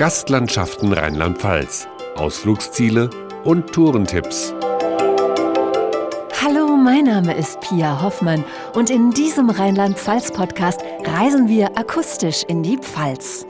Gastlandschaften Rheinland-Pfalz, Ausflugsziele und Tourentipps. Hallo, mein Name ist Pia Hoffmann und in diesem Rheinland-Pfalz-Podcast reisen wir akustisch in die Pfalz.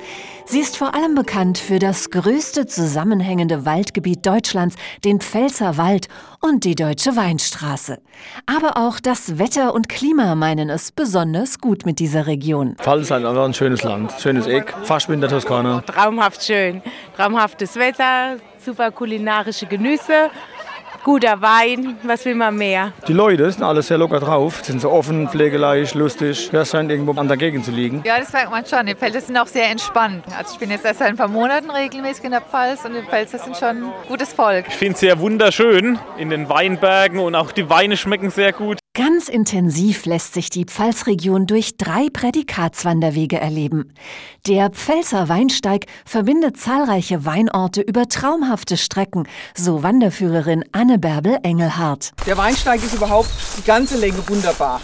Sie ist vor allem bekannt für das größte zusammenhängende Waldgebiet Deutschlands, den Pfälzer Wald und die Deutsche Weinstraße. Aber auch das Wetter und Klima meinen es besonders gut mit dieser Region. Pfalz ist einfach ein schönes Land, schönes Eck, fast wie in der Toskana. Traumhaft schön, traumhaftes Wetter, super kulinarische Genüsse guter Wein, was will man mehr? Die Leute sind alle sehr locker drauf, sind so offen, pflegeleicht, lustig. Das scheint irgendwo an der Gegend zu liegen. Ja, das merkt man schon. Die Pfälzer sind auch sehr entspannt. Also ich bin jetzt erst seit ein paar Monaten regelmäßig in der Pfalz und die Pfälzer sind schon ein gutes Volk. Ich finde es sehr wunderschön in den Weinbergen und auch die Weine schmecken sehr gut. Ganz intensiv lässt sich die Pfalzregion durch drei Prädikatswanderwege erleben. Der Pfälzer Weinsteig verbindet zahlreiche Weinorte über traumhafte Strecken, so Wanderführerin Anne Bärbel Engelhardt. Der Weinsteig ist überhaupt die ganze Länge wunderbar.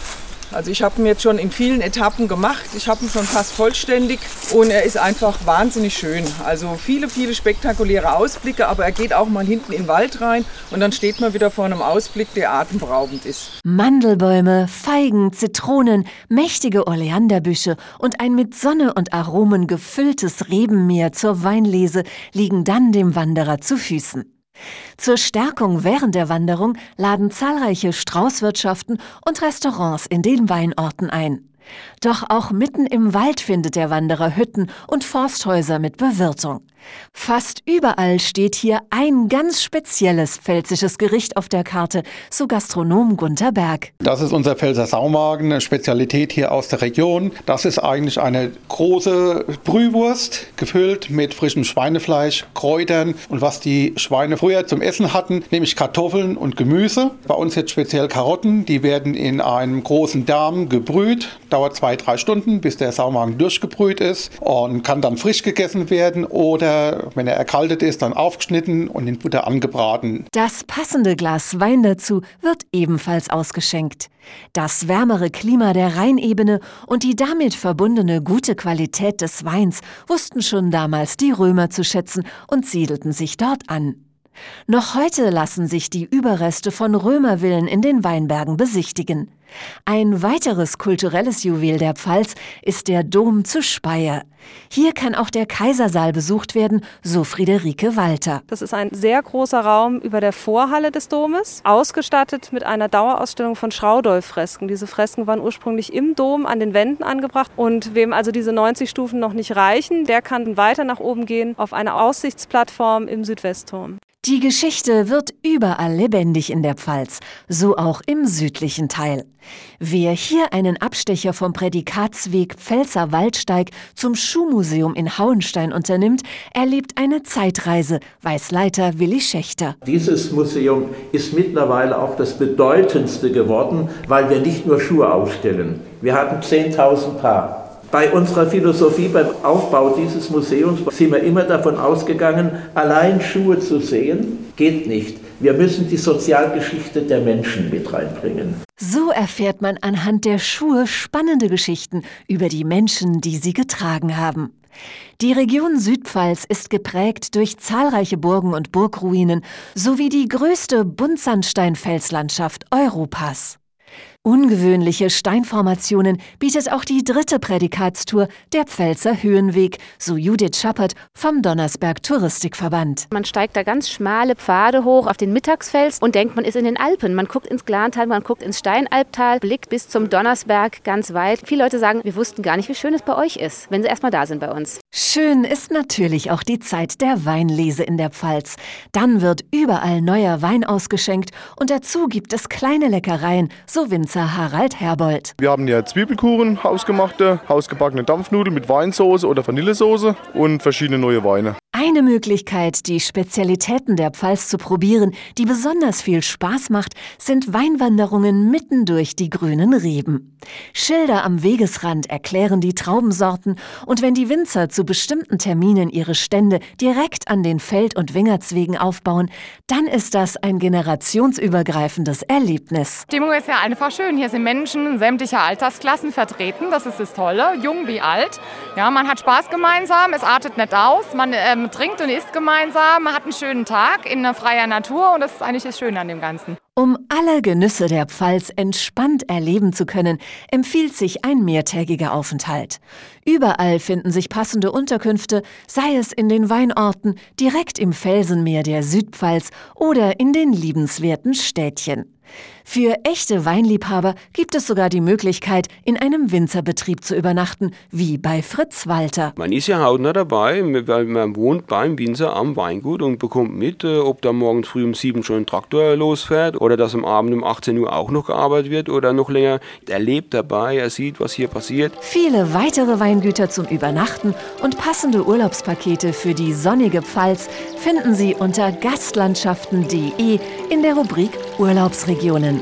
Also ich habe ihn jetzt schon in vielen Etappen gemacht. Ich habe ihn schon fast vollständig und er ist einfach wahnsinnig schön. Also viele, viele spektakuläre Ausblicke, aber er geht auch mal hinten in den Wald rein und dann steht man wieder vor einem Ausblick, der atemberaubend ist. Mandelbäume, Feigen, Zitronen, mächtige Oleanderbüsche und ein mit Sonne und Aromen gefülltes Rebenmeer zur Weinlese liegen dann dem Wanderer zu Füßen. Zur Stärkung während der Wanderung laden zahlreiche Straußwirtschaften und Restaurants in den Weinorten ein. Doch auch mitten im Wald findet der Wanderer Hütten und Forsthäuser mit Bewirtung. Fast überall steht hier ein ganz spezielles pfälzisches Gericht auf der Karte, so Gastronom Gunther Berg. Das ist unser Pfälzer Saumagen, eine Spezialität hier aus der Region. Das ist eigentlich eine große Brühwurst, gefüllt mit frischem Schweinefleisch, Kräutern und was die Schweine früher zum Essen hatten, nämlich Kartoffeln und Gemüse. Bei uns jetzt speziell Karotten, die werden in einem großen Darm gebrüht. Dauert zwei, drei Stunden, bis der Saumagen durchgebrüht ist und kann dann frisch gegessen werden oder, wenn er erkaltet ist, dann aufgeschnitten und in Butter angebraten. Das passende Glas Wein dazu wird ebenfalls ausgeschenkt. Das wärmere Klima der Rheinebene und die damit verbundene gute Qualität des Weins wussten schon damals die Römer zu schätzen und siedelten sich dort an. Noch heute lassen sich die Überreste von Römervillen in den Weinbergen besichtigen. Ein weiteres kulturelles Juwel der Pfalz ist der Dom zu Speyer. Hier kann auch der Kaisersaal besucht werden, so Friederike Walter. Das ist ein sehr großer Raum über der Vorhalle des Domes, ausgestattet mit einer Dauerausstellung von Schraudolf-Fresken. Diese Fresken waren ursprünglich im Dom an den Wänden angebracht und wem also diese 90 Stufen noch nicht reichen, der kann weiter nach oben gehen auf eine Aussichtsplattform im Südwestturm. Die Geschichte wird überall lebendig in der Pfalz, so auch im südlichen Teil. Wer hier einen Abstecher vom Prädikatsweg Pfälzer Waldsteig zum Schuhmuseum in Hauenstein unternimmt, erlebt eine Zeitreise, weiß Leiter Willi Schächter. Dieses Museum ist mittlerweile auch das bedeutendste geworden, weil wir nicht nur Schuhe ausstellen. Wir hatten 10.000 Paar. Bei unserer Philosophie beim Aufbau dieses Museums sind wir immer davon ausgegangen, allein Schuhe zu sehen, geht nicht. Wir müssen die Sozialgeschichte der Menschen mit reinbringen. So erfährt man anhand der Schuhe spannende Geschichten über die Menschen, die sie getragen haben. Die Region Südpfalz ist geprägt durch zahlreiche Burgen und Burgruinen sowie die größte Buntsandsteinfelslandschaft Europas. Ungewöhnliche Steinformationen bietet auch die dritte Prädikatstour, der Pfälzer Höhenweg, so Judith Schappert vom Donnersberg Touristikverband. Man steigt da ganz schmale Pfade hoch auf den Mittagsfels und denkt, man ist in den Alpen. Man guckt ins Glantal, man guckt ins Steinalptal, blickt bis zum Donnersberg ganz weit. Viele Leute sagen, wir wussten gar nicht, wie schön es bei euch ist, wenn sie erstmal da sind bei uns. Schön ist natürlich auch die Zeit der Weinlese in der Pfalz. Dann wird überall neuer Wein ausgeschenkt und dazu gibt es kleine Leckereien, so Winzer Harald Herbold. Wir haben hier Zwiebelkuchen, hausgemachte, hausgebackene Dampfnudeln mit Weinsauce oder Vanillesoße und verschiedene neue Weine. Eine Möglichkeit, die Spezialitäten der Pfalz zu probieren, die besonders viel Spaß macht, sind Weinwanderungen mitten durch die grünen Reben. Schilder am Wegesrand erklären die Traubensorten und wenn die Winzer zu bestimmten Terminen ihre Stände direkt an den Feld- und Wingertswegen aufbauen, dann ist das ein generationsübergreifendes Erlebnis. Die Stimmung ist ja einfach schön. Hier sind Menschen sämtlicher Altersklassen vertreten. Das ist das Tolle, jung wie alt. Ja, man hat Spaß gemeinsam, es artet nicht aus. Man äh, man trinkt und isst gemeinsam, hat einen schönen Tag in einer freier Natur und das ist eigentlich das Schöne an dem Ganzen. Um alle Genüsse der Pfalz entspannt erleben zu können, empfiehlt sich ein mehrtägiger Aufenthalt. Überall finden sich passende Unterkünfte, sei es in den Weinorten, direkt im Felsenmeer der Südpfalz oder in den liebenswerten Städtchen. Für echte Weinliebhaber gibt es sogar die Möglichkeit, in einem Winzerbetrieb zu übernachten, wie bei Fritz Walter. Man ist ja hautnah dabei, weil man wohnt beim Winzer am Weingut und bekommt mit, äh, ob da morgens früh um sieben schon ein Traktor losfährt oder dass am Abend um 18 Uhr auch noch gearbeitet wird oder noch länger. Er lebt dabei, er sieht, was hier passiert. Viele weitere Weingüter zum Übernachten und passende Urlaubspakete für die sonnige Pfalz finden Sie unter gastlandschaften.de in der Rubrik Urlaubsregionen.